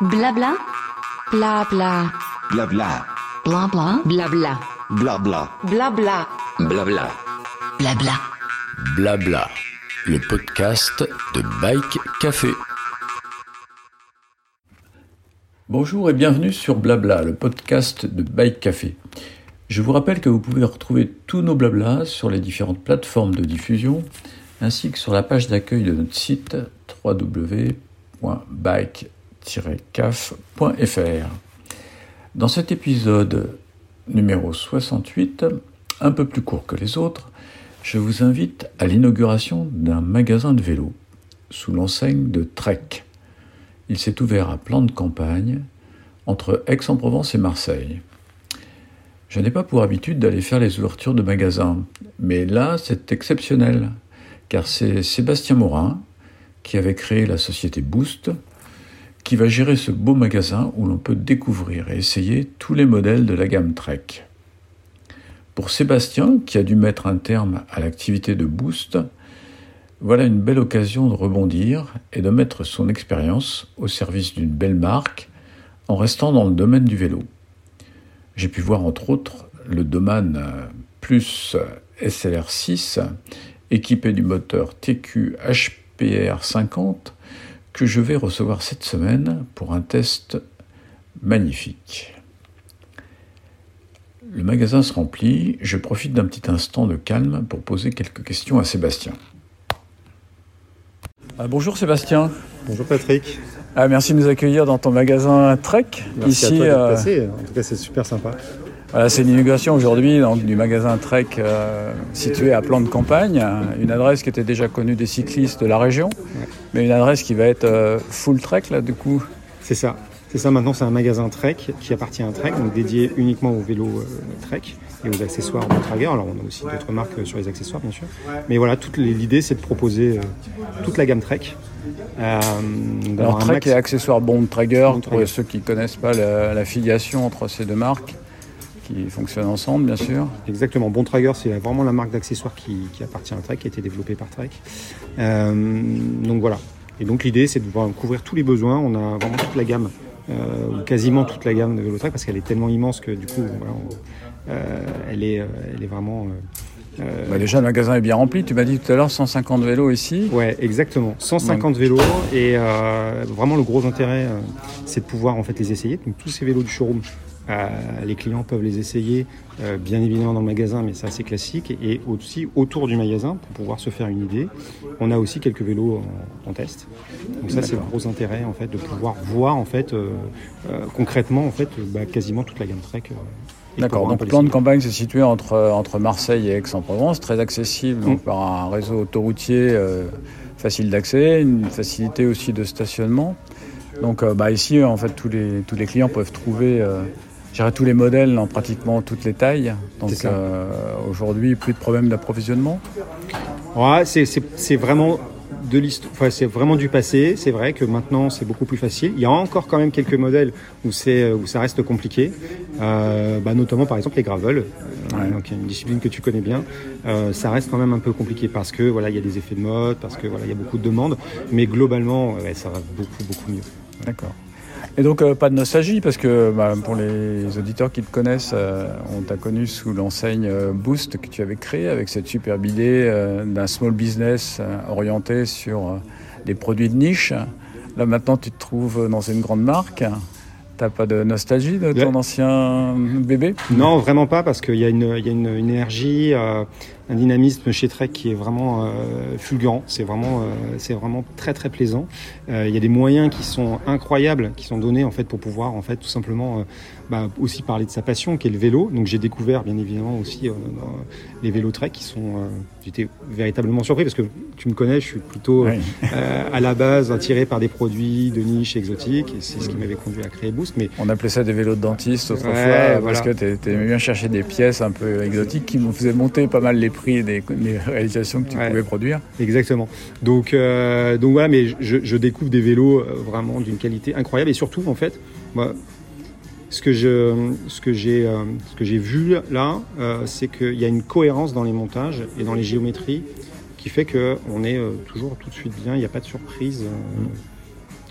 Blabla. Blabla. Blabla. Blabla. Blabla. Blabla. Blabla. Blabla. Blabla. Blabla. Le podcast de Bike Café. Bonjour et bienvenue sur Blabla, le podcast de Bike Café. Je vous rappelle que vous pouvez retrouver tous nos blabla sur les différentes plateformes de diffusion ainsi que sur la page d'accueil de notre site www.bike-caf.fr. Dans cet épisode numéro 68, un peu plus court que les autres, je vous invite à l'inauguration d'un magasin de vélo sous l'enseigne de Trek. Il s'est ouvert à plan de campagne entre Aix-en-Provence et Marseille. Je n'ai pas pour habitude d'aller faire les ouvertures de magasins, mais là c'est exceptionnel, car c'est Sébastien Morin, qui avait créé la société Boost, qui va gérer ce beau magasin où l'on peut découvrir et essayer tous les modèles de la gamme Trek. Pour Sébastien, qui a dû mettre un terme à l'activité de Boost, voilà une belle occasion de rebondir et de mettre son expérience au service d'une belle marque en restant dans le domaine du vélo. J'ai pu voir entre autres le Doman Plus SLR6 équipé du moteur TQ HPR 50 que je vais recevoir cette semaine pour un test magnifique. Le magasin se remplit, je profite d'un petit instant de calme pour poser quelques questions à Sébastien. Ah, bonjour Sébastien. Bonjour Patrick. Ah, merci de nous accueillir dans ton magasin Trek. Merci Ici, à toi d'être euh, passé. En tout cas, c'est super sympa. Voilà, c'est l'inauguration aujourd'hui du magasin Trek euh, situé à Plan de Campagne, une adresse qui était déjà connue des cyclistes de la région, mais une adresse qui va être euh, full Trek là du coup. C'est ça. C'est ça. Maintenant, c'est un magasin Trek qui appartient à Trek, donc dédié uniquement aux vélos euh, Trek et aux accessoires de Trager. Alors, on a aussi d'autres marques sur les accessoires, bien sûr. Mais voilà, l'idée, c'est de proposer toute la gamme Trek. Euh, Alors Trek max- et accessoires Bond Traeger Bond pour ceux qui ne connaissent pas la, la filiation entre ces deux marques qui fonctionnent ensemble bien sûr. Exactement. Bon Trager, c'est vraiment la marque d'accessoires qui, qui appartient à Trek, qui a été développée par Trek. Euh, donc voilà. Et donc l'idée, c'est de pouvoir couvrir tous les besoins. On a vraiment toute la gamme, euh, ou quasiment toute la gamme de vélo Trek, parce qu'elle est tellement immense que du coup, voilà, on- euh, elle, est, elle est vraiment. euh, Bah, déjà le magasin est bien rempli, tu m'as dit tout à l'heure 150 vélos ici. Ouais, exactement. 150 vélos et euh, vraiment le gros intérêt, euh, c'est de pouvoir en fait les essayer. Donc tous ces vélos du showroom, les clients peuvent les essayer, euh, bien évidemment dans le magasin, mais c'est classique. Et aussi autour du magasin pour pouvoir se faire une idée. On a aussi quelques vélos en, en test. Donc ça c'est le gros intérêt en fait de pouvoir voir en fait euh, euh, concrètement en fait bah, quasiment toute la gamme Trek. euh, D'accord, donc les plan de campagne c'est situé entre, entre Marseille et Aix-en-Provence, très accessible donc, Mm. par un réseau autoroutier euh, facile d'accès, une facilité aussi de stationnement. Donc euh, bah, ici en fait tous les, tous les clients peuvent trouver euh, je dirais, tous les modèles en pratiquement toutes les tailles. Donc euh, aujourd'hui plus de problème d'approvisionnement. Ouais, c'est- vraiment de. Enfin, c'est vraiment du passé. C'est vrai que maintenant c'est beaucoup plus facile. Il y a encore quand même quelques modèles où c'est où ça reste compliqué. Euh, bah, notamment par exemple les gravel, euh, Ouais. donc une discipline que tu connais bien. Euh, ça reste quand même un peu compliqué parce que voilà il y a des effets de mode, parce que voilà il y a beaucoup de demandes. Mais globalement, ouais, ça va beaucoup beaucoup mieux. D'accord. Et donc euh, pas de nostalgie parce que bah, pour les auditeurs qui te connaissent, euh, on t'a connu sous l'enseigne euh, Boost que tu avais créée avec cette superbe idée euh, d'un small business orienté sur des produits de niche. Là maintenant tu te trouves dans une grande marque. T'as pas de nostalgie de ton Ouais. ancien bébé? Non, vraiment pas, parce qu'il y a une, il y a une, une énergie, un dynamisme chez Trek qui est vraiment euh, fulgurant. C'est vraiment, euh, c'est vraiment très très plaisant. Euh, il y a des moyens qui sont incroyables, qui sont donnés en fait pour pouvoir en fait tout simplement bah, aussi parler de sa passion, qui est le vélo. Donc j'ai découvert bien évidemment aussi dans les vélos Trek qui sont. J'étais véritablement surpris parce que tu me connais, je suis plutôt Oui. à la base attiré par des produits de niche exotiques et c'est ce qui m'avait conduit à créer Boost. Mais On appelait ça des vélos de dentiste autrefois Ouais, parce voilà. que t'es- t'aimais bien chercher des pièces un peu exotiques qui me faisaient monter pas mal les prix des, des réalisations que tu Ouais. pouvais produire. Exactement. Donc, euh, donc voilà, mais je, je découvre des vélos euh, vraiment d'une qualité incroyable et surtout en fait, moi, ce que je, ce que j'ai, euh, ce que j'ai vu là, euh, c'est qu'il y a une cohérence dans les montages et dans les géométries qui fait que on est toujours tout de suite bien. Il n'y a pas de surprise. euh,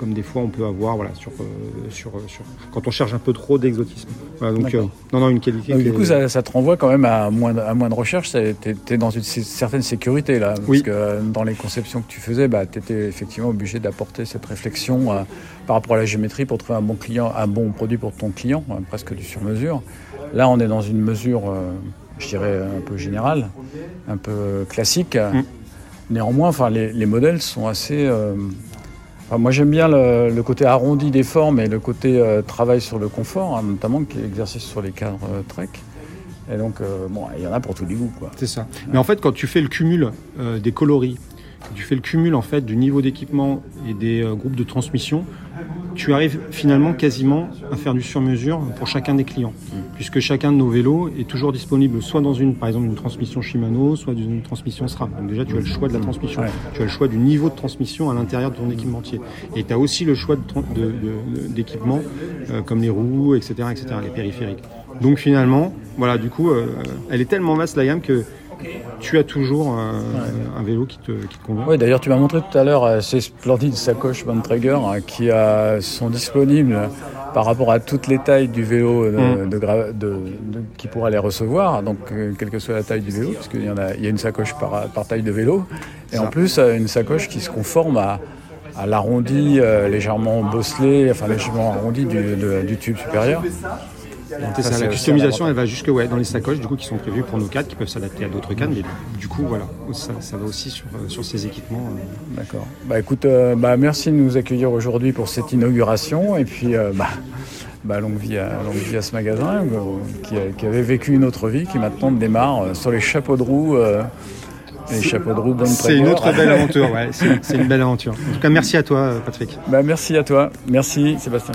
comme des fois on peut avoir voilà, sur, euh, sur, sur, quand on cherche un peu trop d'exotisme. Voilà, donc, euh, non, non, une qualité. Donc, du coup, est- ça, ça te renvoie quand même à moins, de- à moins de recherche. Tu es, dans une certaine sécurité là. Parce Oui. que euh, dans les conceptions que tu faisais, bah, tu étais effectivement obligé d'apporter cette réflexion euh, par rapport à la géométrie pour trouver un bon, client, un bon produit pour ton client, euh, presque du sur-mesure. Là, on est dans une mesure, euh, je dirais, un peu générale, un peu classique. Mm. Néanmoins, enfin, les, les modèles sont assez. Enfin, moi, j'aime bien le, le côté arrondi des formes et le côté euh, travail sur le confort, hein, notamment qui est exercice sur les cadres euh, Trek. Et donc, euh, bon, il y en a pour tous les goûts, quoi. C'est ça. Mais en fait, quand tu fais le cumul euh, des coloris, quand tu fais le cumul en fait du niveau d'équipement et des euh, groupes de transmission, tu arrives finalement quasiment à faire du sur-mesure pour chacun des clients, puisque chacun de nos vélos est toujours disponible soit dans une, par exemple, une transmission Shimano, soit dans une transmission SRAM. Donc déjà, tu as le choix de la transmission, Ouais. tu as le choix du niveau de transmission à l'intérieur de ton équipementier, et tu as aussi le choix d'équipements euh, comme les roues, etc., etc., les périphériques. Donc finalement, voilà, du coup, euh, elle est tellement vaste la gamme que tu as toujours euh, un vélo qui te, qui te convient. Oui, d'ailleurs, tu m'as montré tout à l'heure euh, ces splendides sacoches Bontrager hein, qui euh, sont disponibles par rapport à toutes les tailles du vélo euh, Mm. de gra- de- de- qui pourra les recevoir, donc euh, quelle que soit la taille du vélo, parce qu'il y, en a, il y a une sacoche par, par taille de vélo, et Ça. en plus euh, une sacoche qui se conforme à, à l'arrondi euh, légèrement bosselé, enfin légèrement arrondi du, de- du tube supérieur. Donc C'est ça, ça, c'est la customisation, elle va jusque ouais, dans les sacoches du coup, qui sont prévues pour nos cadres, qui peuvent s'adapter à d'autres cadres. Mais du coup, voilà, ça, ça va aussi sur, euh, sur ces équipements. euh. D'accord. Bah écoute, euh, bah, merci de nous accueillir aujourd'hui pour cette inauguration et puis euh, bah, bah, longue, vie à, longue vie à ce magasin euh, qui, a- qui avait vécu une autre vie qui maintenant démarre euh, sur les chapeaux de roue. euh, les chapeaux de roue Bonne C'est une autre belle aventure, ouais, c'est une belle aventure. En tout cas, merci à toi, Patrick. Bah, merci à toi. Merci Sébastien.